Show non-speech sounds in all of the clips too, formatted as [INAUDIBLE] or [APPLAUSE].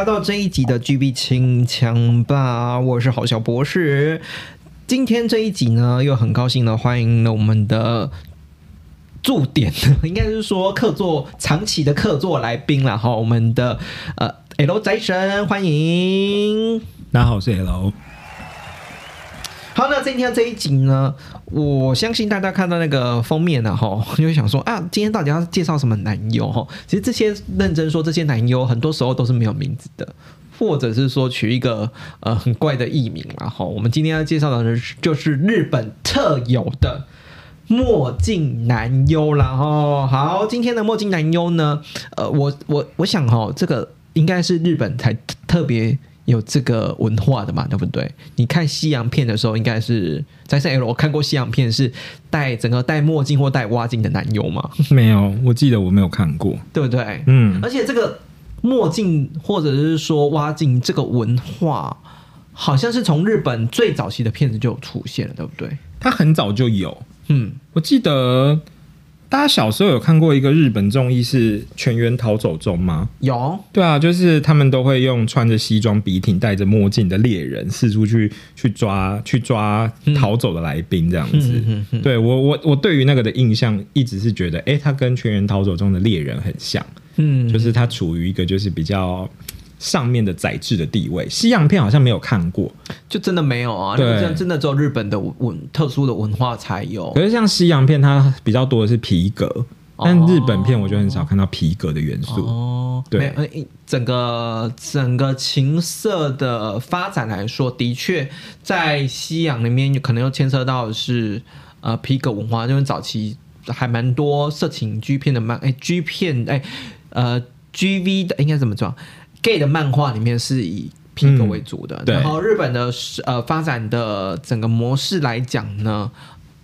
来到这一集的 GB 清枪吧，我是好小博士。今天这一集呢，又很高兴的欢迎了我们的驻点，[LAUGHS] 应该是说客座长期的客座来宾了哈，我们的呃 L 宅神，欢迎。大家好，我是 L。好，那今天这一集呢，我相信大家看到那个封面呢，哈，[LAUGHS] 就会想说啊，今天到底要介绍什么男优哈？其实这些认真说，这些男优很多时候都是没有名字的，或者是说取一个呃很怪的艺名然后我们今天要介绍的人就是日本特有的墨镜男优啦哈。好，今天的墨镜男优呢，呃，我我我想哈，这个应该是日本才特别。有这个文化的嘛，对不对？你看西洋片的时候，应该是在 L 我看过西洋片是戴整个戴墨镜或戴蛙镜的男友吗？[LAUGHS] 没有，我记得我没有看过，对不对？嗯，而且这个墨镜或者是说蛙镜这个文化，好像是从日本最早期的片子就有出现了，对不对？它很早就有，嗯，我记得。大家小时候有看过一个日本综艺是《全员逃走中》吗？有，对啊，就是他们都会用穿着西装笔挺、戴着墨镜的猎人四处去去抓去抓逃走的来宾这样子。对我我我对于那个的印象一直是觉得，哎，他跟《全员逃走中》的猎人很像，嗯，就是他处于一个就是比较。上面的宰制的地位，西洋片好像没有看过，就真的没有啊。对，真的只有日本的文特殊的文化才有。可是像西洋片，它比较多的是皮革，但日本片我就很少看到皮革的元素。哦，对，整个整个情色的发展来说，的确在西洋里面可能又牵涉到的是呃皮革文化，因为早期还蛮多色情 G 片的漫，哎 G 片哎呃 GV 的应该怎么讲？gay 的漫画里面是以皮革为主的，然后日本的呃发展的整个模式来讲呢，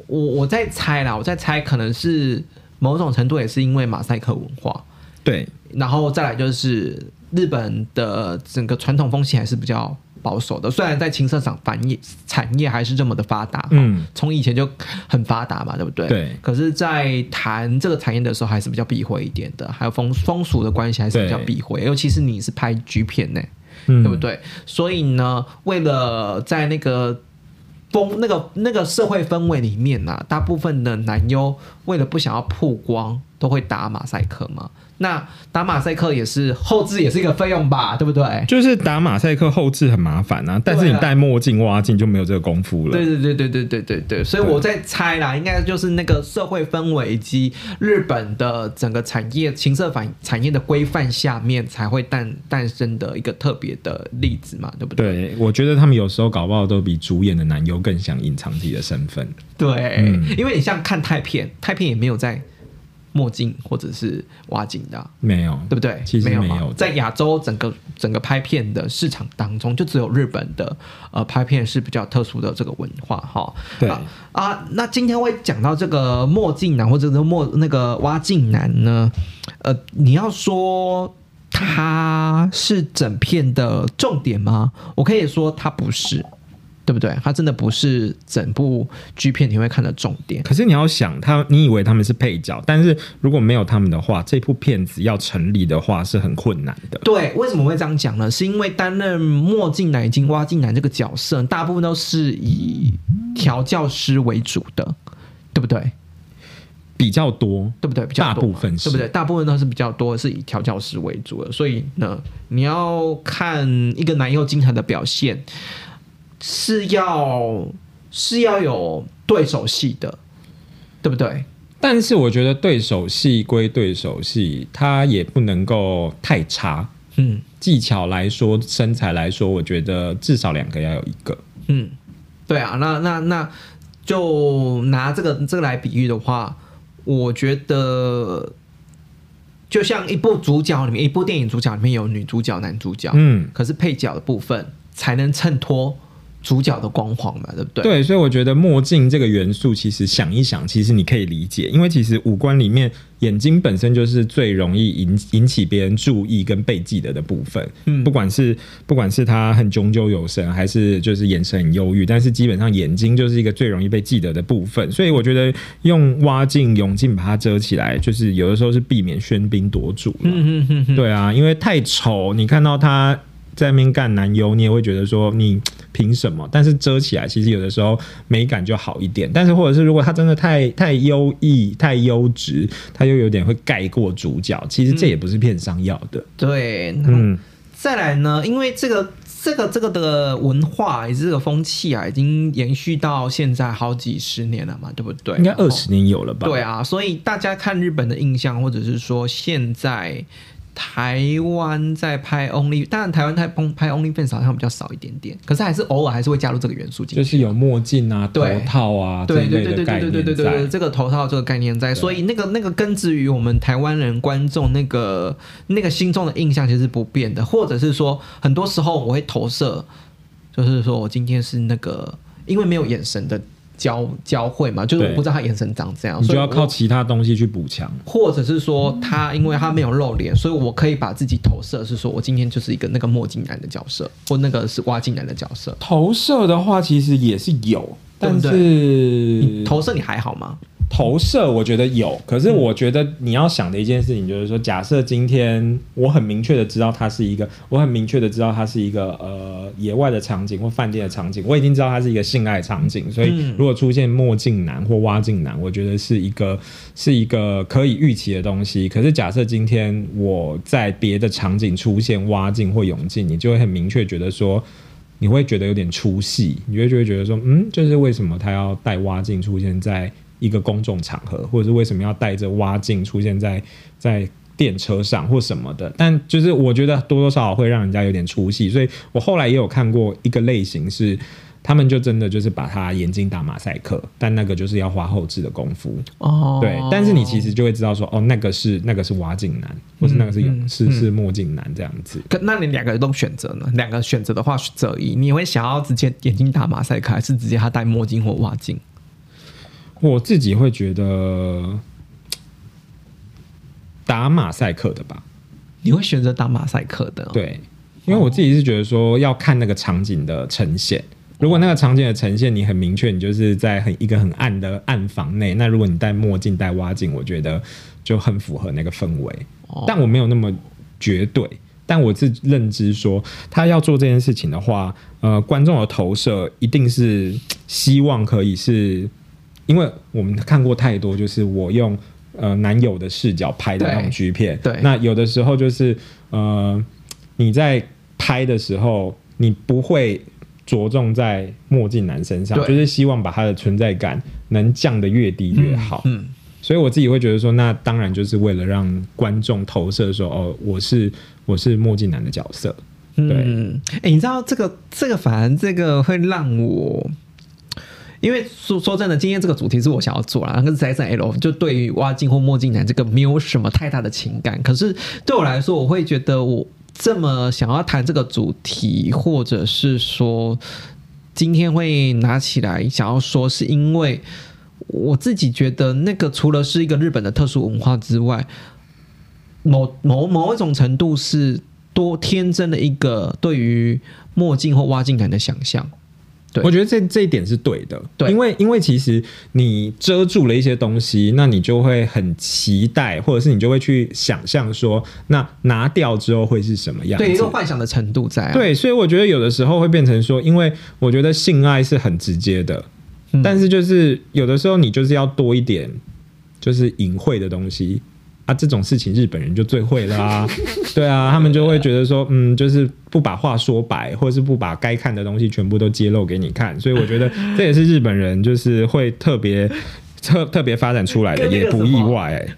我我在猜啦，我在猜可能是某种程度也是因为马赛克文化，对，然后再来就是日本的整个传统风气还是比较。保守的，虽然在情色厂产业产业还是这么的发达，嗯，从以前就很发达嘛，对不对？对。可是，在谈这个产业的时候，还是比较避讳一点的，还有风风俗的关系，还是比较避讳。尤其是你是拍剧片呢，对不对？所以呢，为了在那个风那个那个社会氛围里面呢，大部分的男优为了不想要曝光，都会打马赛克吗。那打马赛克也是后置，也是一个费用吧，对不对？就是打马赛克后置很麻烦啊，但是你戴墨镜挖镜就没有这个功夫了。对对对对对对对对，所以我在猜啦，应该就是那个社会氛围以及日本的整个产业、情色反产业的规范下面才会诞诞生的一个特别的例子嘛，对不对？对，我觉得他们有时候搞不好都比主演的男优更想隐藏自己的身份。对，因为你像看泰片，泰片也没有在。墨镜或者是挖镜的没有，对不对？其实没有，在亚洲整个整个拍片的市场当中，就只有日本的呃拍片是比较特殊的这个文化哈。对啊，那今天会讲到这个墨镜男或者是墨那个挖镜男呢？呃，你要说他是整片的重点吗？我可以说他不是。对不对？他真的不是整部剧片你会看的重点。可是你要想，他你以为他们是配角，但是如果没有他们的话，这部片子要成立的话是很困难的。对，为什么会这样讲呢？是因为担任墨镜男、金挖镜男这个角色，大部分都是以调教师为主的，对不对？比较多，对不对？比较大部分是，对不对？大部分都是比较多，是以调教师为主的。所以呢，你要看一个男优精彩的表现。是要是要有对手戏的，对不对？但是我觉得对手戏归对手戏，它也不能够太差。嗯，技巧来说，身材来说，我觉得至少两个要有一个。嗯，对啊，那那那就拿这个这个来比喻的话，我觉得就像一部主角里面，一部电影主角里面有女主角、男主角，嗯，可是配角的部分才能衬托主角的光环嘛，对不对？对，所以我觉得墨镜这个元素，其实想一想，其实你可以理解，因为其实五官里面眼睛本身就是最容易引引起别人注意跟被记得的部分。嗯不管是不管是他很炯炯有神，还是就是眼神很忧郁，但是基本上眼睛就是一个最容易被记得的部分。所以我觉得用蛙镜、泳镜把它遮起来，就是有的时候是避免喧宾夺主嗯。嗯哼哼哼，对啊，因为太丑，你看到他在那边干男优，你也会觉得说你凭什么？但是遮起来，其实有的时候美感就好一点。但是或者是如果他真的太太优异、太优质，他又有点会盖过主角，其实这也不是片商要的。对，嗯，嗯，再来呢，因为这个这个这个的文化，也是这个风气啊，已经延续到现在好几十年了嘛，对不对？应该二十年有了吧？对啊，所以大家看日本的印象，或者是说现在台湾在拍 Only，当然台湾拍拍 OnlyFans 好像比较少一点点，可是还是偶尔还是会加入这个元素进去。就是有墨镜啊、头套啊对对对对对对对对对，这个头套这个概念在，所以那个那个根植于我们台湾人观众那个那个心中的印象其实是不变的，或者是说很多时候我会投射，就是说我今天是那个因为没有眼神的交交汇嘛，就是我不知道他眼神长这样，你就要所以我靠其他东西去补强。或者是说他因为他没有露脸，所以我可以把自己投射是说我今天就是一个那个墨镜男的角色，或那个是挖镜男的角色。投射的话，其实也是有，但对对是投射你还好吗？投射我觉得有，可是我觉得你要想的一件事情就是说，假设今天我很明确的知道他是一个，我很明确的知道他是一个呃野外的场景或饭店的场景，我已经知道它是一个性爱场景，所以嗯如果出现墨镜男或蛙镜男，我觉得是一个是一个可以预期的东西。可是假设今天我在别的场景出现蛙镜或泳镜，你就会很明确觉得说。你会觉得有点出戏，你会就会觉得说，嗯，就是为什么他要带蛙镜出现在一个公众场合，或者是为什么要带着蛙镜出现在在电车上或什么的？但就是我觉得多多少少会让人家有点出戏，所以我后来也有看过一个类型是。他们就真的就是把他眼睛打马赛克，但那个就是要花后置的功夫，哦，对。但是你其实就会知道说，哦，那个是那个是蛙镜男，或是那个是嗯嗯是是墨镜男这样子。可那你两个都选择呢？两个选择的话，择一，你会想要直接眼睛打马赛克，还是直接他戴墨镜或蛙镜？我自己会觉得打马赛克的吧，你会选择打马赛克的？，对，因为我自己是觉得说要看那个场景的呈现。如果那个场景的呈现你很明确，你就是在很一个很暗的暗房内，那如果你戴墨镜、戴蛙镜，我觉得就很符合那个氛围。哦但我没有那么绝对，但我自认知说，他要做这件事情的话，呃，观众的投射一定是希望可以是，因为我们看过太多，就是我用呃男友的视角拍的那种对 G 片，对那有的时候就是呃你在拍的时候，你不会。着重在墨镜男身上，就是希望把他的存在感能降得越低越好。嗯，所以我自己会觉得说，那当然就是为了让观众投射说，哦，我是我是墨镜男的角色。嗯，哎、你知道这个这个，反而这个会让我。因为说说真的，今天这个主题是我想要做啦，可是宅在 L 就对于挖镜或墨镜男这个没有什么太大的情感。可是对我来说，我会觉得我这么想要谈这个主题，或者是说今天会拿起来想要说，是因为我自己觉得那个除了是一个日本的特殊文化之外，某某某一种程度是多天真的一个对于墨镜或挖镜男的想象。对我觉得这这一点是对的，对因为因为其实你遮住了一些东西，那你就会很期待，或者是你就会去想象说，那拿掉之后会是什么样子？对一个幻想的程度在、啊。，对，所以我觉得有的时候会变成说，因为我觉得性爱是很直接的，嗯但是就是有的时候你就是要多一点，就是隐晦的东西啊，这种事情日本人就最会啦、[LAUGHS] 对啊，他们就会觉得说，嗯，就是不把话说白，或者是不把该看的东西全部都揭露给你看，所以我觉得这也是日本人就是会特别特特别发展出来的，也不意外、欸。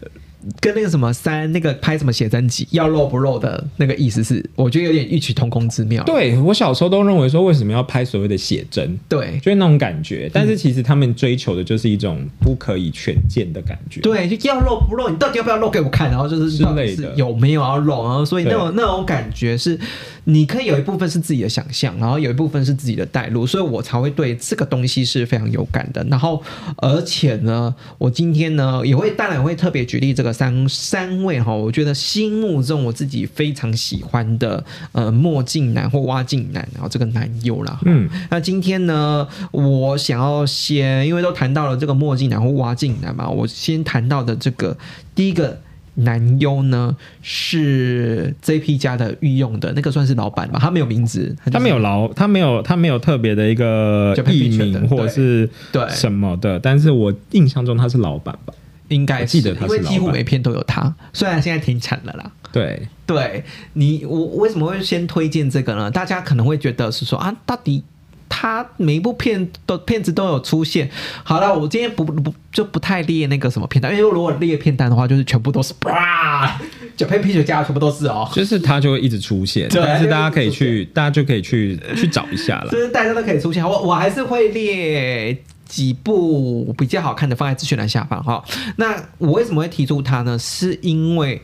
跟那个什么三那个拍什么写真集要露不露的那个意思是，我觉得有点异曲同工之妙。对我小时候都认为说，为什么要拍所谓的写真？对，就是那种感觉。但是其实他们追求的就是一种不可以全见的感觉。对，就要露不露，你到底要不要露给我看？然后就是之类的有没有要露？然后所以那种那种感觉是，你可以有一部分是自己的想象，然后有一部分是自己的带入，所以我才会对这个东西是非常有感的。然后而且呢，我今天呢也会当然会特别举例这个三三位哈，我觉得心目中我自己非常喜欢的呃墨镜男或挖镜男，然后这个男优啦。嗯，那今天呢，我想要先，因为都谈到了这个墨镜男或挖镜男嘛，我先谈到的这个第一个。男优呢是 JP 家的御用的那个算是老板吧，他没有名字，他没有老，他没有他没有特别的一个艺名或者是对什么的，但是我印象中他是老板吧，应该记得他是因为几乎每片都有他，虽然现在停产了啦。对，对你我为什么会先推荐这个呢？大家可能会觉得是说啊，到底。他每一部片都片子都有出现。好了，我今天不不就不太列那个什么片单，因为如果列片单的话，就是全部都是啪，九片啤酒加全部都是哦。就是他就会一直出现，但是大家可以去，大家就可以去去找一下了。[LAUGHS] 就是大家都可以出现，我我还是会列几部比较好看的放在资讯栏下方哈。那我为什么会提出他呢？是因为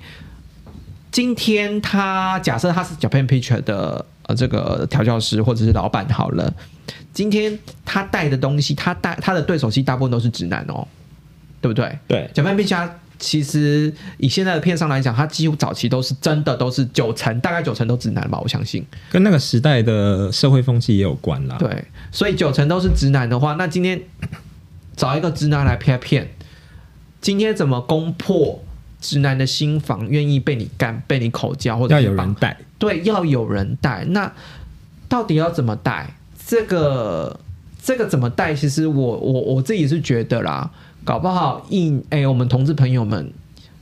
今天他假设他是 Japan Picture 的呃这个调教师或者是老板好了。今天他带的东西，他带他的对手戏大部分都是直男哦，对不对？对，小潘皮侠其实以现在的片商来讲，他几乎早期都是真的都是九成，大概九成都直男吧，我相信。跟那个时代的社会风气也有关啦。对，所以九成都是直男的话，那今天找一个直男来拍片，今天怎么攻破直男的心房，愿意被你干，被你口交，或者要有人带？对，要有人带。那到底要怎么带？这个这个怎么带？其实我我我自己是觉得啦，搞不好一哎，我们同志朋友们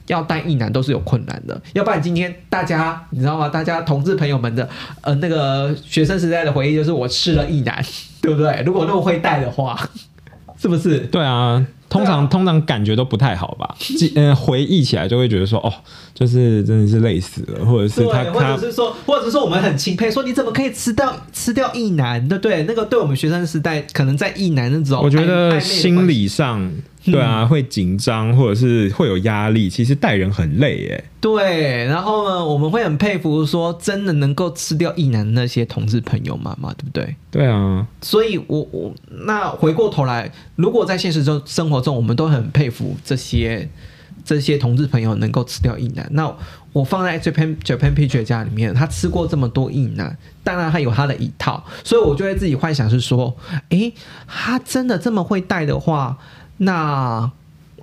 要带一男都是有困难的。要不然今天大家你知道吗？大家同志朋友们的呃那个学生时代的回忆就是我吃了一男，对不对？如果那么会带的话，是不是？对啊。通常通常感觉都不太好吧？记嗯，回忆起来就会觉得说，哦，就是真的是累死了，或者是他，或者是说，或者是说我们很钦佩，说你怎么可以吃掉吃掉一男，对不对？那个对我们学生时代，可能在一男那种，我觉得心理上。对啊，会紧张或者是会有压力，其实带人很累耶。对，然后呢，我们会很佩服说，真的能够吃掉一男那些同志朋友妈妈，对不对？对啊，所以我我那回过头来，如果在现实中生活中，我们都很佩服这些这些同志朋友能够吃掉一男。那我放在 Japan Japan Picture 家里面，他吃过这么多一男，当然他有他的一套，所以我就会自己幻想是说，诶，他真的这么会带的话。那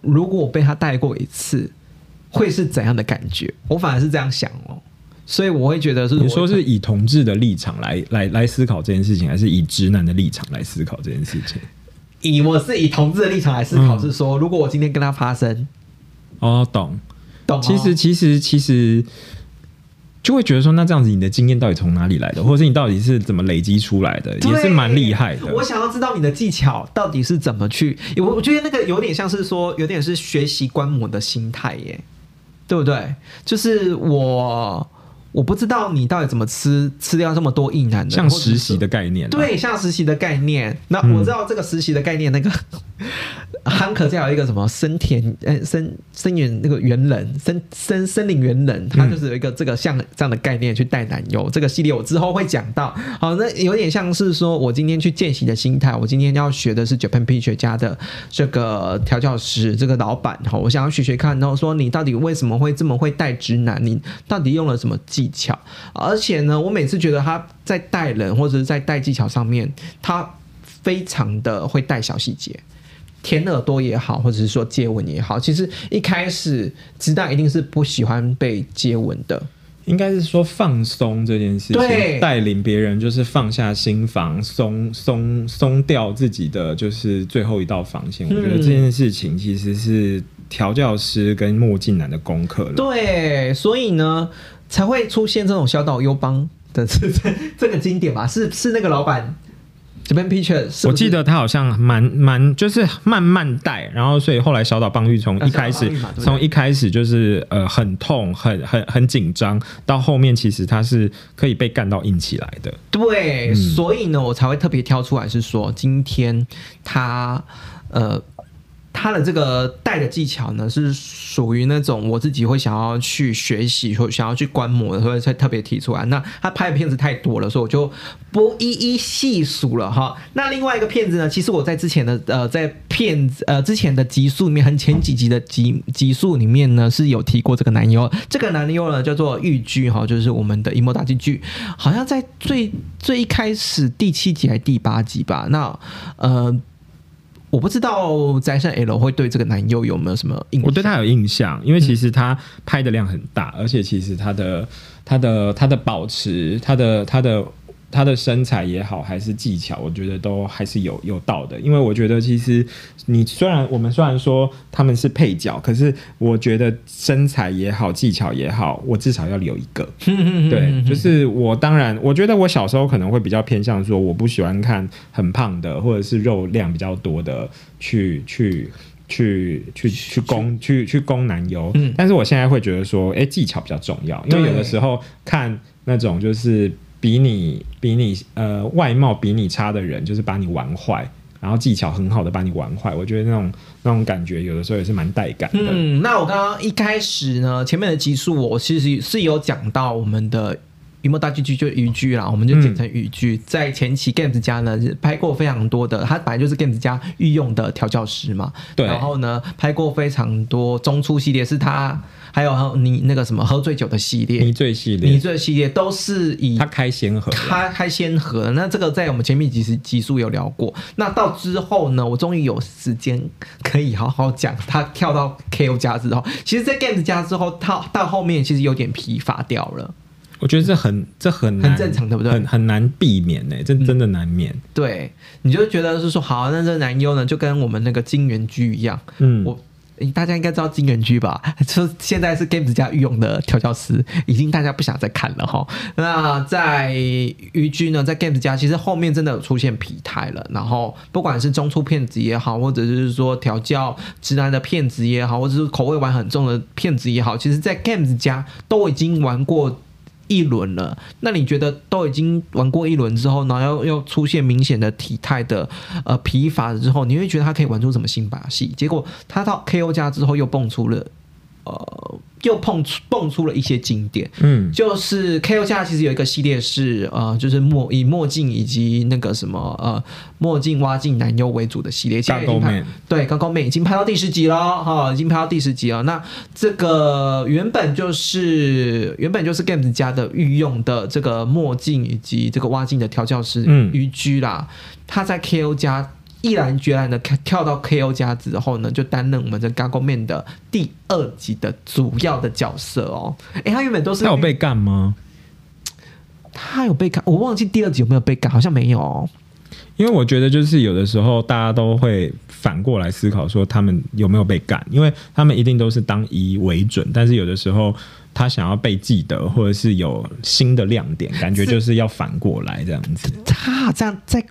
如果我被他带过一次，会是怎样的感觉？我反而是这样想哦，所以我会觉得是你说是以同志的立场来来来思考这件事情，还是以直男的立场来思考这件事情？以我是以同志的立场来思考，是说如果我今天跟他发生，哦，懂懂，其实其实其实。就会觉得说，那这样子，你的经验到底从哪里来的，或者是你到底是怎么累积出来的，也是蛮厉害的。我想要知道你的技巧到底是怎么去，我我觉得那个有点像是说，有点是学习观摩的心态耶，对不对？就是我我不知道你到底怎么吃吃掉这么多硬男的，像实习的概念，对，像实习的概念。那我知道这个实习的概念，那个。[LAUGHS] 汉克再有一个什么森田呃森森原那个猿人森森森林猿人，他就是有一个这个像这样的概念去带男友这个系列，我之后会讲到。好，那有点像是说我今天去见习的心态，我今天要学的是 Japan P 学家的这个调教师这个老板哈，我想要学学看，然后说你到底为什么会这么会带直男，你到底用了什么技巧？而且呢，我每次觉得他在带人或者是在带技巧上面，他非常的会带小细节。舔耳朵也好，或者是说接吻也好，其实一开始直男一定是不喜欢被接吻的。应该是说放松这件事情，带领别人就是放下心防，松松松掉自己的就是最后一道防线。我觉得这件事情其实是调教师跟墨镜男的功课了。对，所以呢才会出现这种小岛优邦的这这 [LAUGHS] 这个经典吧？是是那个老板。这边 picture，我记得他好像蛮蛮就是慢慢带，然后所以后来小岛邦玉从一开始从一开始就是呃很痛很很很紧张，到后面其实他是可以被干到硬起来的。对，所以呢，我才会特别挑出来是说，今天他呃。他的这个带的技巧呢，是属于那种我自己会想要去学习或想要去观摩的，所以才特别提出来。那他拍的片子太多了，所以我就不一一细数了哈。那另外一个片子呢，其实我在之前的呃，在片子呃之前的集数里面，很前几集的集集数里面呢，是有提过这个男优。这个男优呢叫做玉居哈，就是我们的荧幕打击剧，好像在最最一开始第七集还是第八集吧？那呃。我不知道宅山 L 会对这个男优有没有什么印象？我对他有印象，因为其实他拍的量很大，而且其实他的他的他的保持他的他的。他的身材也好，还是技巧，我觉得都还是有有道的。因为我觉得，其实你虽然我们虽然说他们是配角，可是我觉得身材也好，技巧也好，我至少要留一个。[LAUGHS] 对，就是我当然，我觉得我小时候可能会比较偏向说，我不喜欢看很胖的，或者是肉量比较多的，去去去去去攻去去攻男优。嗯，但是我现在会觉得说，哎，技巧比较重要，因为有的时候看那种就是。比你比你呃外貌比你差的人，就是把你玩坏，然后技巧很好的把你玩坏。我觉得那种那种感觉，有的时候也是蛮带感的。嗯，那我刚刚一开始呢，前面的集数我其实是有讲到我们的。雨墨大剧剧就渔剧啦，我们就简称渔剧。在前期 Games 家呢拍过非常多的，他本来就是 Games 家御用的调教师嘛。对。然后呢，拍过非常多中出系列，是他还有你那个什么喝醉酒的系列、迷醉系列、迷醉系列都是以他开先河，他开先河。那这个在我们前面几十集数有聊过。那到之后呢，我终于有时间可以好好讲他跳到 KO 家之后，其实，在 Games 家之后，他到后面其实有点疲乏掉了。我觉得这很这很很正常，对不对？很很难避免呢，这真的难免。对，你就觉得是说，好，那这男优呢，就跟我们那个金元居一样。嗯，我大家应该知道金元居吧？[LAUGHS] 就现在是 Games 家御用的调教师，已经大家不想再看了哈。那在于居呢，在 Games 家其实后面真的有出现疲态了。然后不管是中出骗子也好，或者是说调教直男的骗子也好，或者是口味玩很重的骗子也好，其实，在 Games 家都已经玩过。一轮了，那你觉得都已经玩过一轮之后，然后又又出现明显的体态的呃疲乏之后，你会觉得他可以玩出什么新把戏？结果他到 KO 家之后又蹦出了呃。又碰出蹦出了一些经典，嗯，就是 K O 家其实有一个系列是呃，就是墨以墨镜以及那个什么呃墨镜挖镜男优为主的系列，刚刚妹对刚刚妹已经拍到第十集了哈，已经拍到第十集了。那这个原本就是原本就是 Games 家的御用的这个墨镜以及这个挖镜的调教师嗯于居啦，他在 K O 家。毅然决然的跳到 KO 家之后呢，就担任我们这《g a g o Man》的第二集的主要的角色哦。哎，他原本都是他有被干吗？他有被干，我忘记第二集有没有被干，好像没有。因为我觉得就是有的时候大家都会反过来思考说他们有没有被干，因为他们一定都是当一为准，但是有的时候他想要被记得或者是有新的亮点，感觉就是要反过来这样子。他这样在。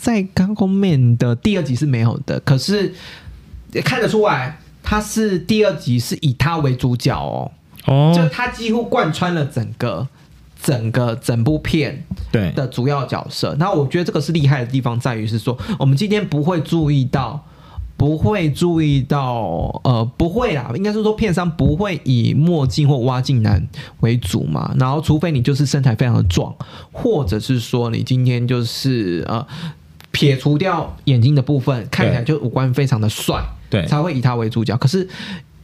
在《刚公面》的第二集是没有的，可是也看得出来，他是第二集是以他为主角哦。哦，就他几乎贯穿了整个、整个整部片对的主要角色。那我觉得这个是厉害的地方，在于是说，我们今天不会注意到，不会注意到，呃，不会啦，应该是说片商不会以墨镜或挖镜男为主嘛。然后，除非你就是身材非常的壮，或者是说你今天就是呃。撇除掉眼睛的部分，看起来就五官非常的帅，对，才会以他为主角。可是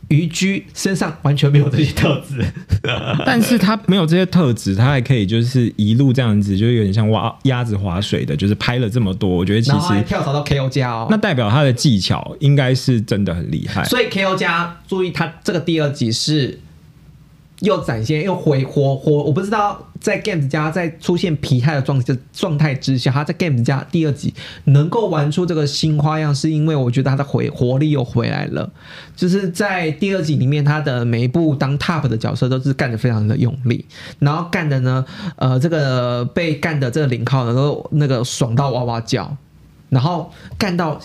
于居身上完全没有这些特质，[LAUGHS] 但是他没有这些特质，他还可以就是一路这样子，就有点像挖鸭子划水的，就是拍了这么多。我觉得其实跳槽到 KO 加哦，那代表他的技巧应该是真的很厉害。所以 KO 加注意，他这个第二集是又展现又回活活，我不知道在 Games 家在出现疲态的状状态之下，他在 Games 家第二集能够玩出这个新花样，是因为我觉得他的回活力又回来了。就是在第二集里面，他的每一部当 Top 的角色都是干的非常的用力，然后干的呢，呃，这个被干的这个零号能够那个爽到哇哇叫，然后干到，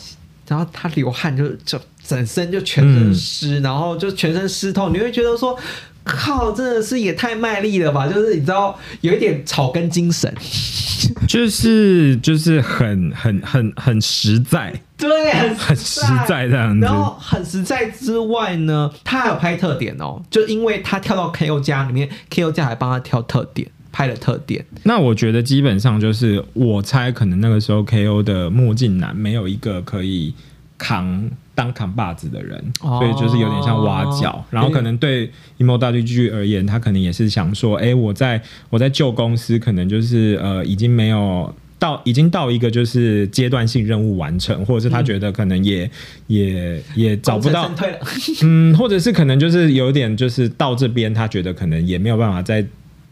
然后他流汗就就整身就全身湿，然后就全身湿透，你会觉得说。靠，真的是也太卖力了吧！就是你知道，有一点草根精神，[LAUGHS] 就是就是很很很很实在，对，很实在这样子。然后很实在之外呢，他还有拍特点哦，就因为他跳到 KO 家里面，KO 家还帮他挑特点，拍了特点。那我觉得基本上就是，我猜可能那个时候 KO 的墨镜男没有一个可以扛。当扛把子的人，所以就是有点像挖角，然后可能对 emo 大剧剧而言，他可能也是想说，哎，我在我在旧公司，可能就是呃，已经没有到，已经到一个就是阶段性任务完成，或者是他觉得可能也也也找不到，[LAUGHS] 嗯，或者是可能就是有点就是到这边，他觉得可能也没有办法再。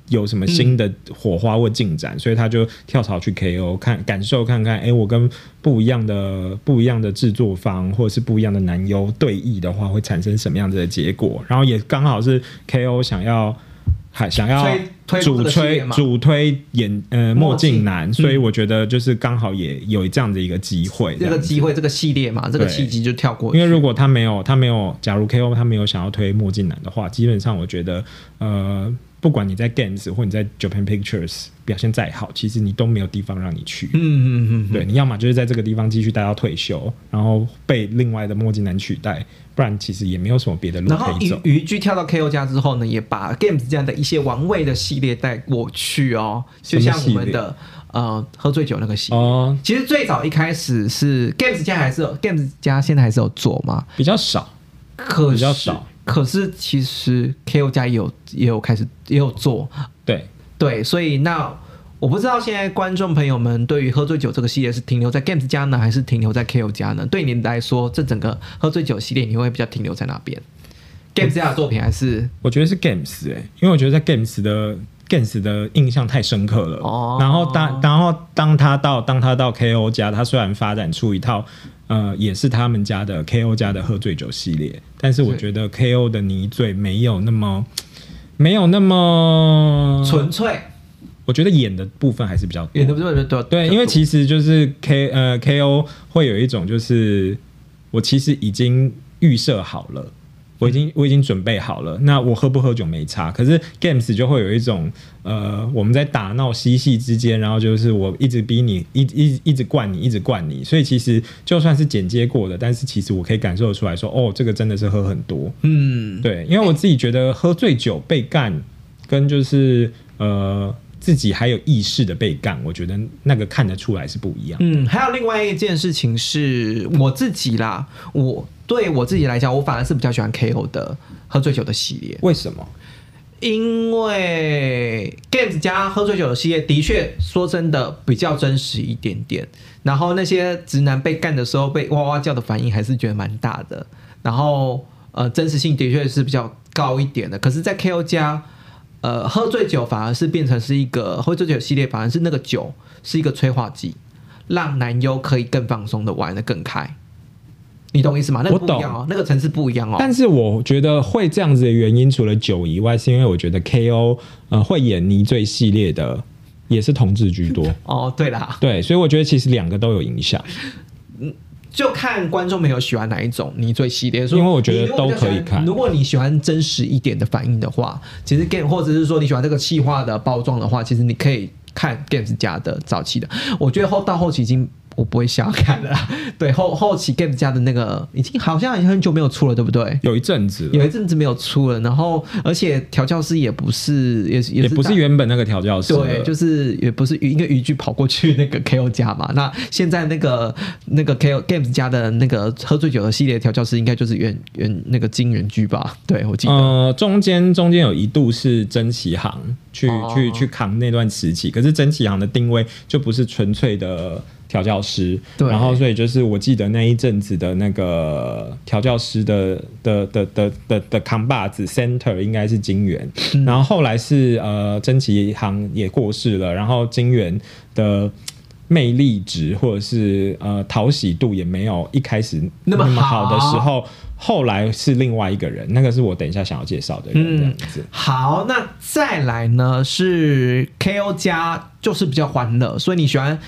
有什么新的火花或进展，所以他就跳槽去 KO 看感受看看，哎，我跟不一样的不一样的制作方或者是不一样的男优对弈的话，会产生什么样子的结果？然后也刚好是 KO 想要还想要主推主推演呃墨镜男，所以我觉得就是刚好也有这样的一个机会，这个机会这个系列嘛，这个契机就跳过。因为如果他没有他没有，假如 KO 他没有想要推墨镜男的话，基本上我觉得呃。不管你在 Games 或你在 Japan Pictures 表现再好，其实你都没有地方让你去。嗯嗯嗯，对，你要么就是在这个地方继续待到退休，然后被另外的墨镜男取代，不然其实也没有什么别的路可以走。鱼居跳到 KO 家之后呢，也把 Games 这样的一些玩味的系列带过去哦，就像我们的呃喝醉酒那个系列。其实最早一开始是 Games 家还是 Games 家现在还是有做吗？比较少，可比较少。可是其实 KO 家也有也有开始也有做，对对，所以那我不知道现在观众朋友们对于喝醉酒这个系列是停留在 Games 家呢，还是停留在 KO 家呢？对你来说，这整个喝醉酒系列你会比较停留在哪边？Games 家的作品还是？我觉得是 Games 哎，因为我觉得在 Games 的 Games 的印象太深刻了。哦。然后当然后当他到当他到 KO 家，他虽然发展出一套。呃，也是他们家的 KO 家的喝醉酒系列，但是我觉得 KO 的泥醉没有那么没有那么纯粹。我觉得演的部分还是比较演的部分多。对，因为其实就是 K 呃 KO 会有一种就是我其实已经预设好了。我已经我已经准备好了，那我喝不喝酒没差。可是 games 就会有一种呃，我们在打闹嬉戏之间，然后就是我一直逼你，一一一直灌你，一直灌你。所以其实就算是剪接过的，但是其实我可以感受出来说，哦，这个真的是喝很多。嗯，对，因为我自己觉得喝醉酒被干，跟就是呃自己还有意识的被干，我觉得那个看得出来是不一样。嗯，还有另外一件事情是我自己啦，我。对我自己来讲，我反而是比较喜欢 KO 的喝醉酒的系列。为什么？因为 Games 加喝醉酒的系列的确说真的比较真实一点点。然后那些直男被干的时候被哇哇叫的反应还是觉得蛮大的。然后呃，真实性的确是比较高一点的。可是，在 KO 加呃喝醉酒反而是变成是一个喝醉酒系列，反而是那个酒是一个催化剂，让男优可以更放松的玩的更开。你懂意思吗？那不一样哦，那个层次不一样哦。但是我觉得会这样子的原因，除了酒以外，是因为我觉得 KO 呃会演泥醉系列的也是同志居多。[LAUGHS] 哦，对啦，对，所以我觉得其实两个都有影响。嗯，就看观众朋友喜欢哪一种泥醉系列。因为我觉得都可以看。如果你喜欢真实一点的反应的话，其实 Game 或者是说你喜欢这个气化的包装的话，其实你可以看 Games 家的早期的。我觉得后到后期已经。我不会想看了，[LAUGHS] 对后后期 Game 家的那个已经好像已经很久没有出了，对不对？有一阵子，有一阵子没有出了，然后而且调教师也不是，也也不是原本那个调教师，对，就是也不是一个渔具跑过去那个 [LAUGHS] KO 家嘛。那现在那个那个 KO Games 家的那个喝醉酒的系列调教师，应该就是原原那个金元居吧？对我记得，呃，中间中间有一度是真奇航去去去扛那段时期，可是真奇航的定位就不是纯粹的。调教师，对然后所以就是我记得那一阵子的那个调教师的的的的的的扛把子 center 应该是金元，嗯然后后来是呃真崎行也过世了，然后金元的。魅力值或者是呃讨喜度也没有一开始那么好的好时候，后来是另外一个人，那个是我等一下想要介绍的人，这样子。好，那再来呢是 KO 加，就是比较欢乐，所以你喜欢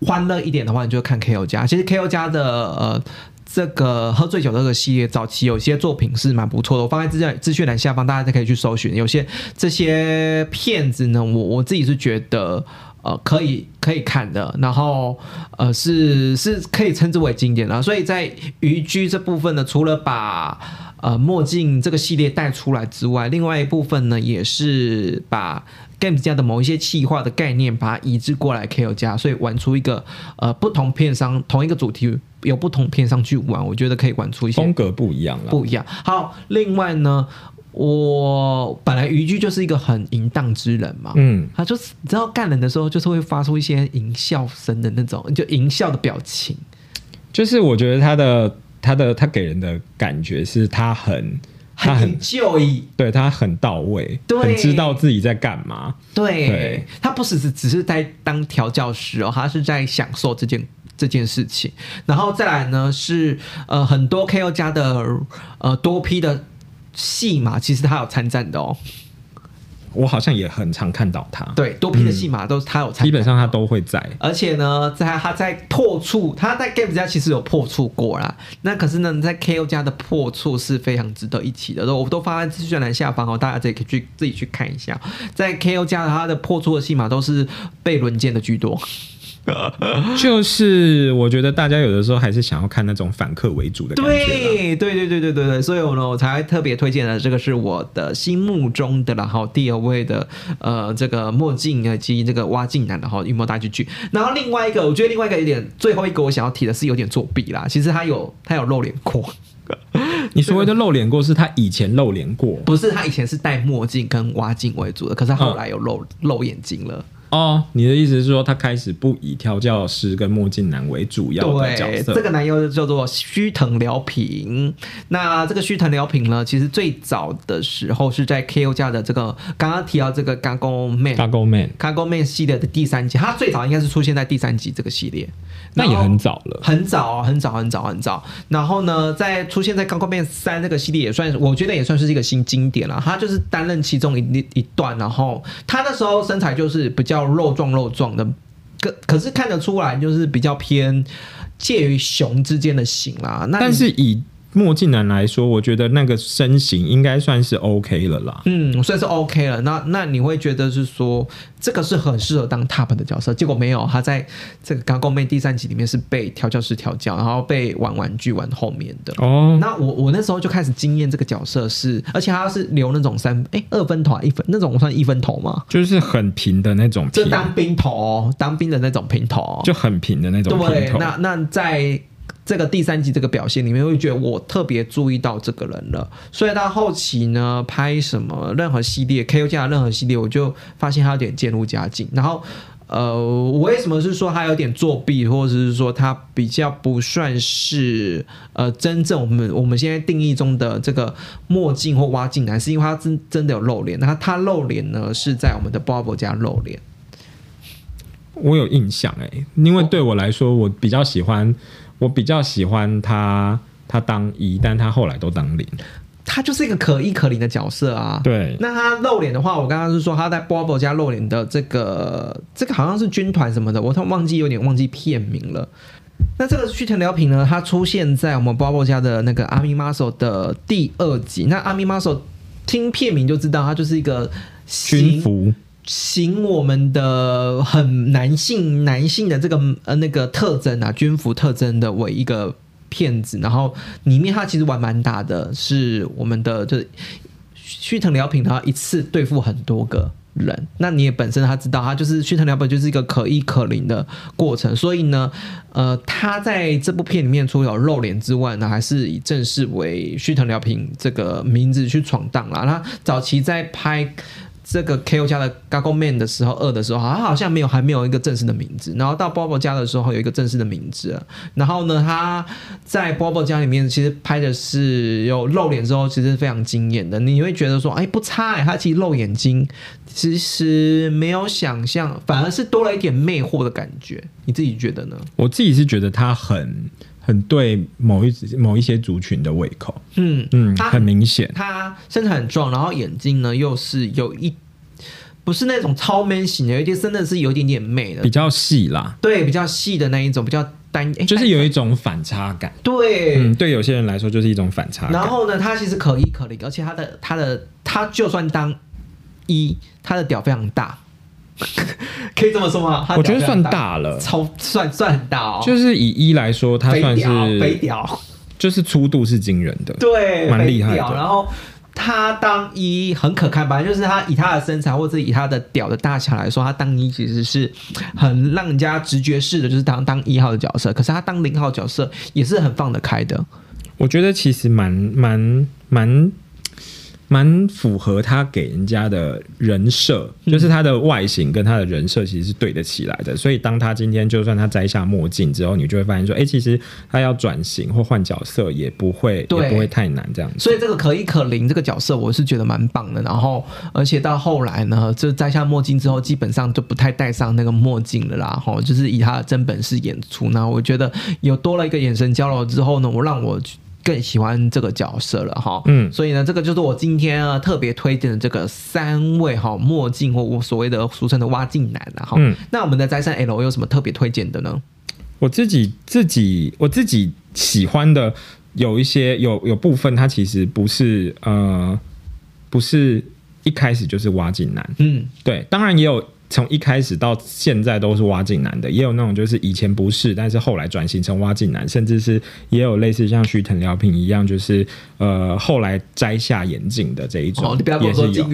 欢乐一点的话，你就看 KO 加。其实 KO 加的呃。这个喝醉酒这个系列早期有些作品是蛮不错的，我放在资讯资讯栏下方，大家都可以去搜寻。有些这些片子呢，我我自己是觉得呃可以可以看的，然后呃是是可以称之为经典的。所以在渔居这部分呢，除了把呃墨镜这个系列带出来之外，另外一部分呢也是把 Games 家的某一些企划的概念，把它移植过来 KO 家，所以玩出一个呃不同片商同一个主题有不同片商去玩，我觉得可以玩出一些风格不一样了，不一样。好，另外呢，我本来渔居就是一个很淫荡之人嘛，嗯，他就是你知道干人的时候，就是会发出一些淫笑声的那种，就淫笑的表情。就是我觉得他的他的他给人的感觉是他很他很很就义，对他很到位，对很知道自己在干嘛。对对他不只是只是在当调教师哦，他是在享受这件这件事情。然后再来呢是呃很多 KO 家的呃多批的戏嘛，其实他有参战的哦。我好像也很常看到他，对，多批的戏码都是他有参基本上他都会在。而且呢，在他在破处，他在 Game 家其实有破处过啦。那可是呢，在 KO 家的破处是非常值得一提的，都我都放在资讯栏下方哦，大家自己可以去自己去看一下。在 KO 家的他的破处的戏码都是被轮奸的居多。[LAUGHS] 就是我觉得大家有的时候还是想要看那种反客为主的感觉啦。对对对对对对对，所以我呢，我才特别推荐的这个是我的心目中的，然后第二位的呃这个墨镜以及这个挖镜男，然后有没有大家去剧？然后另外一个，我觉得另外一个有点，最后一个我想要提的是有点作弊啦。其实他有他有露脸过，你所谓的露脸过，是他以前露脸过不是他以前是戴墨镜跟挖镜为主的，可是他后来有露、露眼睛了。哦。你的意思是说，他开始不以调教师跟墨镜男为主要的角对，色？这个男优叫做须藤辽平。那这个须藤辽平呢，其实最早的时候是在 KO 家的这个刚刚提到这个 Gago Man。Gago Man，Cargo Man 系列的第三集，他最早应该是出现在第三集这个系列，那也很早了。很早很早很早很早。然后呢，在出现在《Cargo Man 三》这个系列也算是，我觉得也算是一个新经典了。他就是担任其中一一段，然后他那时候身材就是比较肉壮肉壮的，可可是看得出来就是比较偏介于熊之间的型啦。那但是以墨镜男来说，我觉得那个身形应该算是 OK 了啦。嗯，算是 OK 了。那那你会觉得是说这个是很适合当 top 的角色，结果没有，他在这个《刚公妹》第三集里面是被调教师调教，然后被玩玩具玩后面的。哦，那我我那时候就开始惊艳这个角色是，而且他是留那种三哎二分头啊一分那种算一分头吗？就是很平的那种这平，当兵头哦，当兵的那种平头哦，就很平的那种平对，头。那那在这个第三集这个表现里面，会觉得我特别注意到这个人了。所以到后期呢，拍什么任何系列 KO 家的任何系列，我就发现他有点渐入佳境。然后，呃，我为什么是说他有点作弊，或者是说他比较不算是呃真正我们我们现在定义中的这个墨镜或挖镜男，是因为他真真的有露脸。那他露脸呢，是在我们的 Bobo 家露脸。我有印象哎、因为对我来说，我比较喜欢，我比较喜欢他，他当一，但他后来都当零。他就是一个可一可零的角色啊。对，那他露脸的话，我刚刚是说他在 Bobo 家露脸的这个这个好像是军团什么的，我突然忘记有点忘记片名了。那这个须藤辽平呢，他出现在我们 Bobo 家的那个阿米 Muscle 的第二集。那阿米 Muscle 听片名就知道，他就是一个行军服行我们的很男性男性的这个呃那个特征啊，军服特征的为一个骗子，然后里面他其实玩蛮大的，是我们的就是虚藤辽平，他一次对付很多个。人，那你也本身他知道，他就是虚藤辽平就是一个可一可零的过程，所以呢，呃，他在这部片里面除了露脸之外呢，还是以正式为虚藤辽平这个名字去闯荡了。他早期在拍这个 KO 家的 g a g o Man 的时候，二的时候，好像好像没有还没有一个正式的名字。然后到 Bobo 家的时候有一个正式的名字。然后呢，他在 Bobo 家里面其实拍的是有露脸之后，其实非常惊艳的。你会觉得说，哎，不差哎，他其实露眼睛，其实没有想象，反而是多了一点魅惑的感觉。你自己觉得呢？我自己是觉得他很。很对某一某一些族群的胃口，嗯嗯，很明显，他身材很壮，然后眼睛呢又是有一不是那种超 man 型的，有点真的是有一点点媚的，比较细啦，对，比较细的那一种，比较单，就是有一种反差感，对，嗯，对有些人来说就是一种反差。然后呢，他其实可一可零，而且他的他的他就算当一，他的屌非常大。[LAUGHS] 可以这么说吗？我觉得算大了，超算算很大哦。就是以一来说，它算是肥屌，就是粗度是惊人的，对，蛮厉害的。然后他当一很可看，反正就是他以他的身材或者以他的屌的大小来说，他当一其实是很让人家直觉式的，就是当当一号的角色。可是他当零号角色也是很放得开的。我觉得其实蛮蛮蛮。蛮符合他给人家的人设，就是他的外形跟他的人设其实是对得起来的。所以当他今天就算他摘下墨镜之后，你就会发现说，哎，其实他要转型或换角色也不会，也不会太难这样子。所以这个可一可零这个角色，我是觉得蛮棒的。然后，而且到后来呢，就摘下墨镜之后，基本上就不太戴上那个墨镜了啦。哈，就是以他的真本事演出。那我觉得有多了一个眼神交流之后呢，我让我。更喜欢这个角色了哈，嗯，所以呢，这个就是我今天啊特别推荐的这个三位哈墨镜或我所谓的俗称的挖镜男了哈。嗯，那我们的摘山 L 有什么特别推荐的呢？我自己自己我自己喜欢的有一些有有部分，它其实不是呃不是一开始就是挖镜男，嗯，对，当然也有。从一开始到现在都是挖镜男的，也有那种就是以前不是，但是后来转型成挖镜男，甚至是也有类似像徐腾辽平一样，就是呃后来摘下眼镜的这一种，也是有。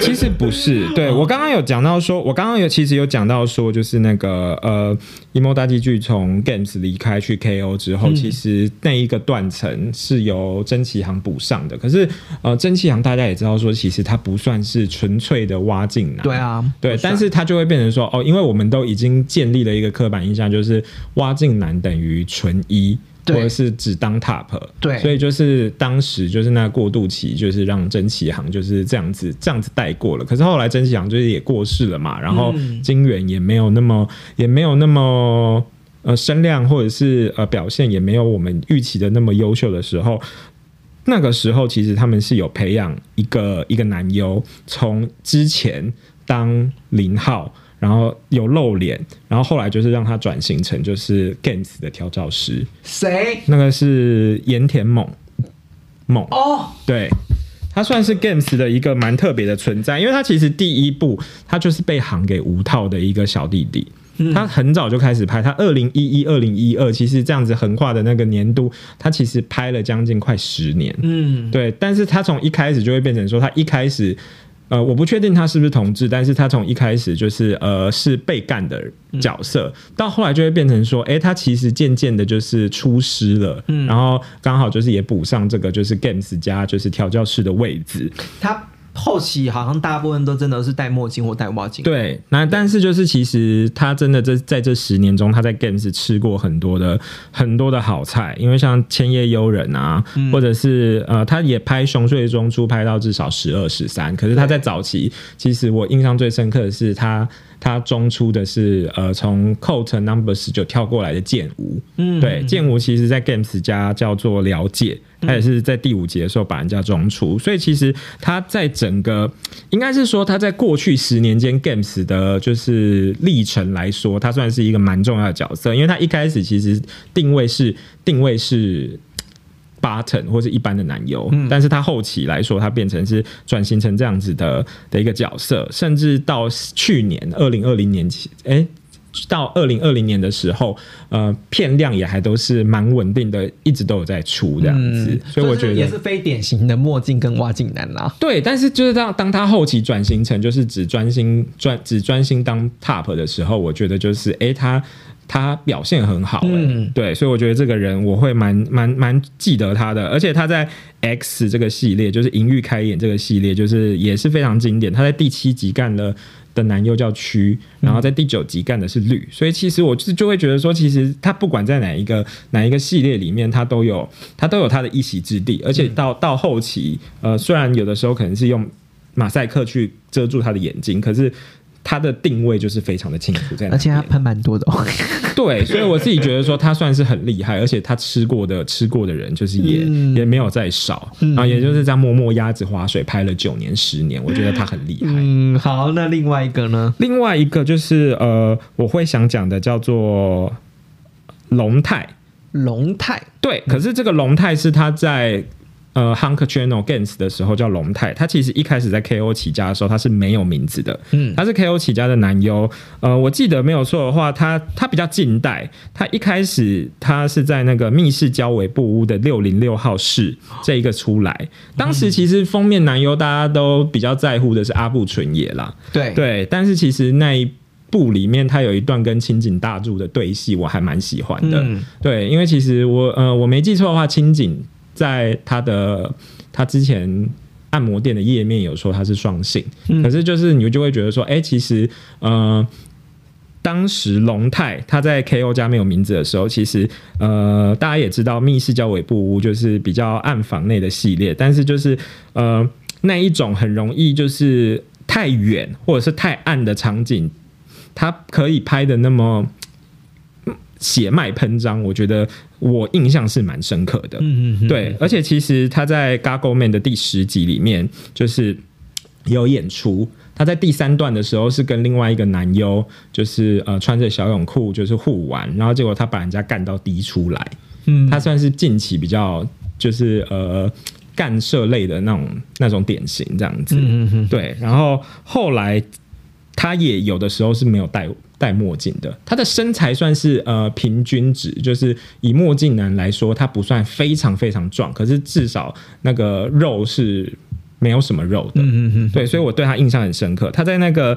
其实不是，[LAUGHS] 对我刚刚有讲到说，我刚刚有其实有讲到说，就是那个呃，emo 大剧剧从 games 离开去 KO 之后，其实那一个断层是由真奇行补上的。可是呃，真奇行大家也知道说，其实它不算是纯粹的挖镜男，对啊，对，但是它就会变成说，哦，因为我们都已经建立了一个刻板印象，就是挖镜男等于纯一。或者是只当 top，对，所以就是当时就是那过渡期，就是让真启航就是这样子这样子带过了。可是后来真启航就是也过世了嘛，然后金元也没有那么也没有那么呃声量或者是呃表现也没有我们预期的那么优秀的时候，那个时候其实他们是有培养一个一个男优，从之前当零号。然后有露脸，然后后来就是让他转型成就是 Games 的调教师。谁？那个是盐田猛猛哦，对，他算是 Games 的一个蛮特别的存在，因为他其实第一部他就是被行给无套的一个小弟弟，他很早就开始拍，他二零一一、二零一二，其实这样子横跨的那个年度，他其实拍了将近快十年，嗯，对，但是他从一开始就会变成说，他一开始。呃，我不确定他是不是同志，但是他从一开始就是呃是被干的角色，到后来就会变成说，哎，他其实渐渐的就是出师了，嗯，然后刚好就是也补上这个就是 Games 加就是调教师的位置，他。后期好像大部分都真的是戴墨镜或戴墨镜。对，那但是就是其实他真的这在这十年中，他在 Games 吃过很多的很多的好菜，因为像《千叶悠人》啊，或者是呃，他也拍《熊睡中出》拍到至少十二十三。可是他在早期，其实我印象最深刻的是他。他中出的是呃，从 Coat Number 十九跳过来的剑舞，嗯，对，剑舞其实在 Games 家叫做了解，他也是在第五集的时候把人家中出，所以其实他在整个应该是说他在过去十年间 Games 的就是历程来说，他算是一个蛮重要的角色，因为他一开始其实定位是定位是。button 或是一般的男优，但是他后期来说，他变成是转型成这样子的的一个角色，甚至到去年二零二零年起，哎，到二零二零年的时候，呃，片量也还都是蛮稳定的，一直都有在出这样子，所以我觉得也是非典型的墨镜跟挖镜男啦。对，但是就是当当他后期转型成就是只专心专只专心当 top 的时候，我觉得就是哎他。他表现很好，嗯，对，所以我觉得这个人我会蛮蛮蛮记得他的，而且他在 X 这个系列，就是银玉开眼这个系列，就是也是非常经典。他在第七集干了的男优叫曲，然后在第九集干的是绿，所以其实我就是就会觉得说，其实他不管在哪一个哪一个系列里面，他都有他都有他的一席之地，而且到到后期，呃，虽然有的时候可能是用马赛克去遮住他的眼睛，可是。他的定位就是非常的清楚，在而且他喷蛮多的，哦。[LAUGHS] 对，所以我自己觉得说他算是很厉害，而且他吃过的吃过的人就是也也没有再少然后，也就是这样默默鸭子划水拍了九年十年，我觉得他很厉害。嗯，好，那另外一个呢？另外一个就是呃，我会想讲的叫做龙泰，龙泰对，可是这个龙泰是他在。呃，Hunk Channel Games 的时候叫龙泰，他其实一开始在 KO 起家的时候他是没有名字的，嗯，他是 KO 起家的男优，呃，我记得没有错的话，他他比较近代，他一开始他是在那个密室交尾布屋的六零六号室这一个出来，当时其实封面男优大家都比较在乎的是阿部纯也啦，对。对，但是其实那一部里面他有一段跟清井大柱的对戏，我还蛮喜欢的，对，因为其实我呃我没记错的话，清井。在他的他之前按摩店的页面有说他是双性，可是就是你就会觉得说，哎，其实呃，当时龙泰他在 KO 家没有名字的时候，其实呃，大家也知道密室叫尾部屋就是比较暗房内的系列，但是就是呃那一种很容易就是太远或者是太暗的场景，它可以拍的那么。血脉喷张，我觉得我印象是蛮深刻的。嗯嗯，对，而且其实他在《g a g o Man》的第十集里面就是有演出。他在第三段的时候是跟另外一个男优，就是呃穿着小泳裤就是互玩，然后结果他把人家干到滴出来。嗯，他算是近期比较就是呃干涉类的那种那种典型这样子。嗯嗯，对。然后后来他也有的时候是没有带。戴墨镜的，他的身材算是呃平均值，就是以墨镜男来说，他不算非常非常壮，可是至少那个肉是没有什么肉的。嗯嗯嗯，对，所以我对他印象很深刻。他在那个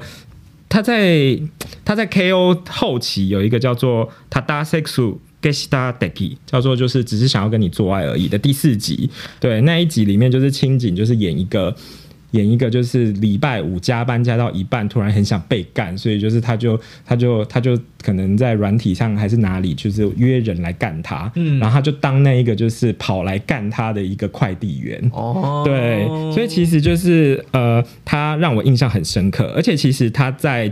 他在他在 KO 后期有一个叫做他搭 sexu gesta deki，叫做就是只是想要跟你做爱而已的第四集。对，那一集里面就是清景就是演一个。演一个就是礼拜五加班加到一半，突然很想被干，所以就是他就他就他就可能在软体上还是哪里，就是约人来干他，嗯，然后他就当那一个就是跑来干他的一个快递员，哦，对，所以其实就是呃，他让我印象很深刻，而且其实他在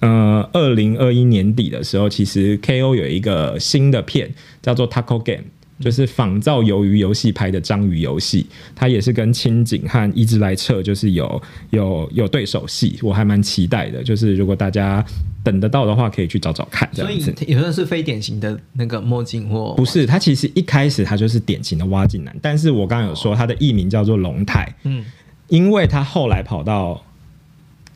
呃二零二一年底的时候，其实 KO 有一个新的片叫做 Taco Game。就是仿造鱿鱼游戏拍的章鱼游戏，它也是跟清井和一直来测，就是有有有对手戏，我还蛮期待的。就是如果大家等得到的话，可以去找找看。所以也算是非典型的那个墨镜或不是？它其实一开始它就是典型的挖镜男，但是我刚刚有说他的艺名叫做龙太，嗯，因为他后来跑到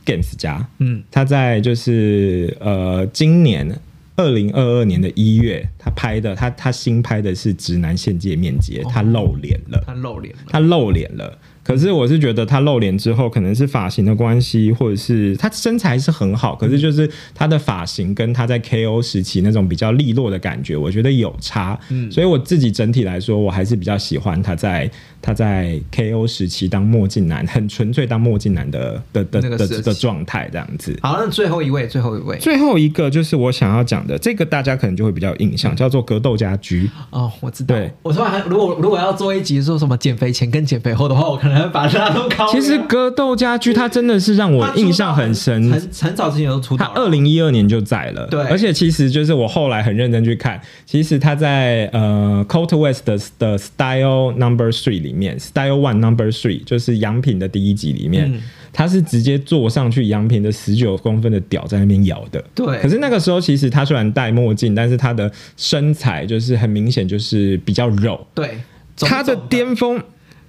Games 家，嗯，他在就是呃今年。二零二二年的一月，他拍的，他他新拍的是《直男限界面接》，他露脸了，他露脸，他露脸了。可是我是觉得他露脸之后，可能是发型的关系，或者是他身材是很好，可是就是他的发型跟他在 KO 时期那种比较利落的感觉，我觉得有差。嗯，所以我自己整体来说，我还是比较喜欢他在他在 KO 时期当墨镜男，很纯粹当墨镜男的的的的的状态这样子。好，那最后一位，最后一位，最后一个就是我想要讲的这个，大家可能就会比较有印象，叫做格斗家居。哦，我知道。对，我突然还如果如果要做一集说什么减肥前跟减肥后的话，我可能。[LAUGHS] 其实格斗家居他真的是让我印象很深，很很早之前都出道，他二零一二年就在了。对，而且其实就是我后来很认真去看，其实他在呃 Cold West 的的 Style Number Three 里面，Style One Number Three 就是杨品的第一集里面，他是直接坐上去杨品的十九公分的屌在那边摇的。对，可是那个时候其实他虽然戴墨镜，但是他的身材就是很明显就是比较肉。对，他的巅峰。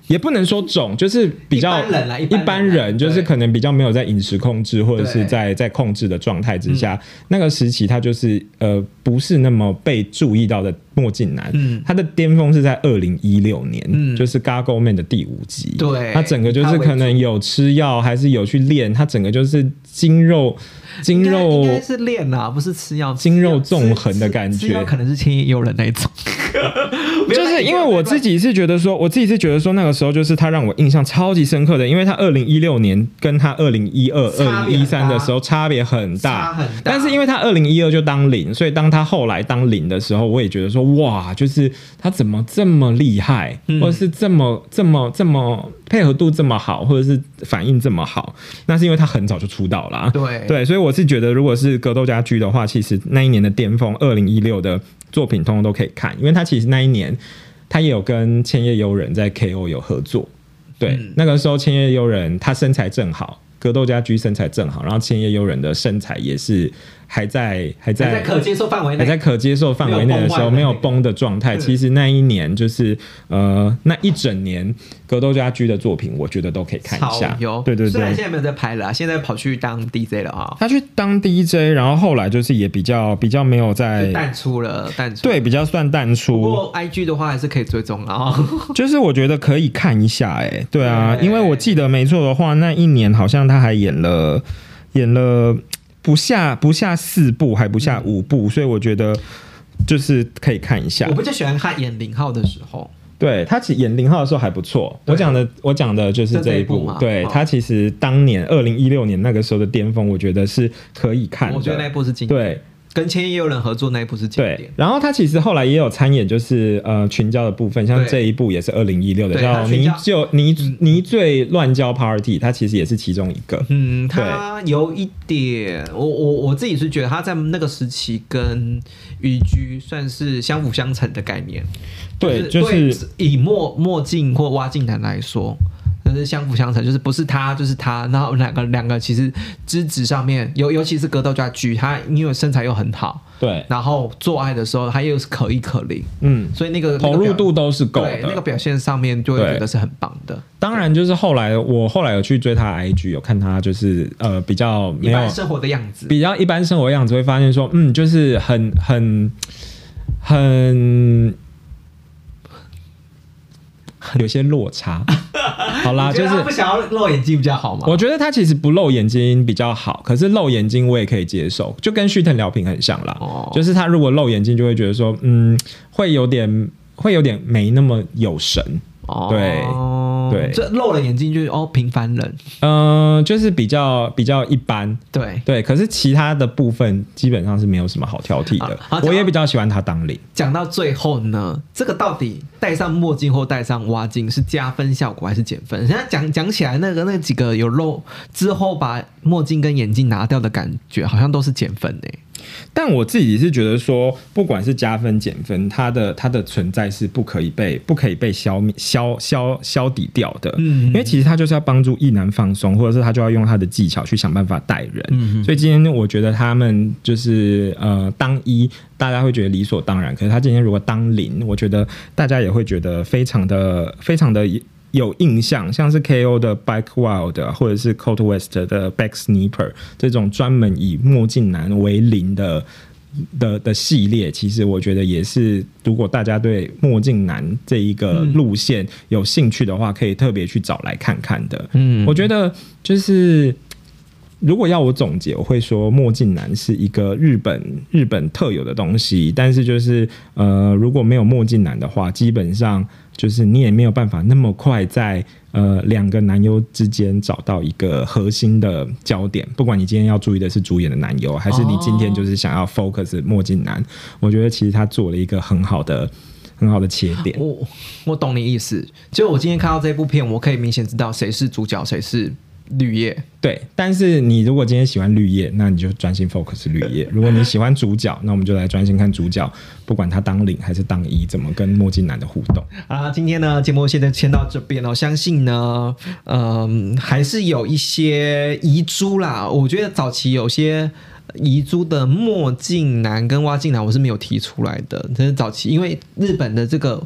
也不能说肿，就是比较一般人，就是可能比较没有在饮食控制或者是在在控制的状态之下，那个时期他就是呃不是那么被注意到的墨镜男。嗯，他的巅峰是在二零一六年，嗯，就是《Gaggle Man》的第五集。对，他整个就是可能有吃药还是有去练，他整个就是筋肉筋肉是练啊，不是吃药，筋肉纵横的感觉，可能是轻易有人那种。[LAUGHS] 就是因为我自己是觉得说，我自己是觉得说，那个时候就是他让我印象超级深刻的，因为他二零一六年跟他二零一二、二零一三的时候差别很大，很大。但是因为他二零一二就当零，所以当他后来当零的时候，我也觉得说，哇，就是他怎么这么厉害，或者是这么这么这么配合度这么好，或者是反应这么好，那是因为他很早就出道了。对对，所以我是觉得，如果是格斗家居的话，其实那一年的巅峰，二零一六的。作品通通都可以看，因为他其实那一年他也有跟千叶悠人在 KO 有合作，对，那个时候千叶悠人他身材正好，格斗家居身材正好，然后千叶悠人的身材也是。还在还在在可接受范围内，还在可接受范围内的时候，没有崩的状态。其实那一年就是呃，那一整年格斗家居的作品，我觉得都可以看一下。有对对对，虽然现在没有在拍了，现在跑去当 DJ 了啊。他去当 DJ，然后后来就是也比较比较没有在淡出了，淡出对比较算淡出。不过 IG 的话还是可以追踪啊。[LAUGHS] [LAUGHS] 就是我觉得可以看一下，哎，对啊，因为我记得没错的话，那一年好像他还演了演了。不下不下四部，还不下五部，所以我觉得就是可以看一下。我比较喜欢他演零号的时候，对他其演零号的时候还不错。我讲的我讲的就是这一部，对他其实当年二零一六年那个时候的巅峰，我觉得是可以看。我觉得那部是经典。对。跟千叶有人合作那一部是经典，然后他其实后来也有参演，就是呃群交的部分，像这一部也是二零一六的，叫泥就泥泥醉乱交 Party，他其实也是其中一个。嗯，他有一点，我我我自己是觉得他在那个时期跟雨居算是相辅相成的概念。对，就是以墨墨镜或挖镜男来说。就是相辅相成，就是不是他就是他，然后两个两个其实资质上面，尤尤其是格斗家居，他因为身材又很好，对，然后做爱的时候他又是可一可零，嗯，所以那个投入度都是够的，那个表现上面就会觉得是很棒的。当然，就是后来我后来有去追他 IG，有看他就是呃比较一般生活的样子，比较一般生活样子，会发现说，嗯，就是很很很。有些落差，好啦，[LAUGHS] 就是不想要露眼睛比较好嘛？我觉得他其实不露眼睛比较好，可是露眼睛我也可以接受，就跟旭腾聊平很像啦。哦，就是他如果露眼睛，就会觉得说，嗯，会有点，会有点没那么有神。哦，对。对，这露了眼睛就是哦，平凡人，嗯，就是比较比较一般，对对。可是其他的部分基本上是没有什么好挑剔的。我也比较喜欢他当领。讲到最后呢，这个到底戴上墨镜或戴上挖镜是加分效果还是减分？人家讲讲起来，那个那几个有露之后把墨镜跟眼镜拿掉的感觉，好像都是减分诶。但我自己是觉得说，不管是加分减分，它的它的存在是不可以被不可以被消灭消消消抵掉的。嗯，因为其实他就是要帮助一男放松，或者是他就要用他的技巧去想办法带人。嗯，所以今天我觉得他们就是呃当一，大家会觉得理所当然。可是他今天如果当零，我觉得大家也会觉得非常的非常的。有印象，像是 K.O. 的 Bike Wild 或者是 Cold West 的 Back Sniper 这种专门以墨镜男为零的的的系列，其实我觉得也是，如果大家对墨镜男这一个路线有兴趣的话，可以特别去找来看看的。嗯，我觉得就是。如果要我总结，我会说墨镜男是一个日本日本特有的东西，但是就是呃，如果没有墨镜男的话，基本上就是你也没有办法那么快在呃两个男优之间找到一个核心的焦点。不管你今天要注意的是主演的男优，还是你今天就是想要 focus 墨镜男，我觉得其实他做了一个很好的很好的切点。我我懂你意思，就我今天看到这部片，我可以明显知道谁是主角，谁是。绿叶对，但是你如果今天喜欢绿叶，那你就专心 focus 绿叶。[LAUGHS] 如果你喜欢主角，那我们就来专心看主角，不管他当领还是当一，怎么跟墨镜男的互动啊？今天呢，节目现在先到这边哦。相信呢，嗯，还是有一些遗珠啦。我觉得早期有些遗珠的墨镜男跟挖镜男，我是没有提出来的。这是早期，因为日本的这个。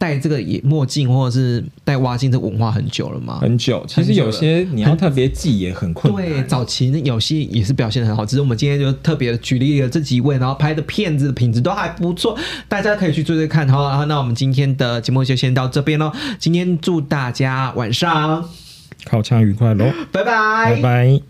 戴这个墨镜或者是戴挖镜，这文化很久了吗？很久。其实有些你要特别记也很困难。对，早期有些也是表现的很好。只是我们今天就特别举例了这几位，然后拍的片子的品质都还不错，大家可以去追追看。好，那我们今天的节目就先到这边喽。今天祝大家晚上烤枪愉快喽！拜拜，拜拜。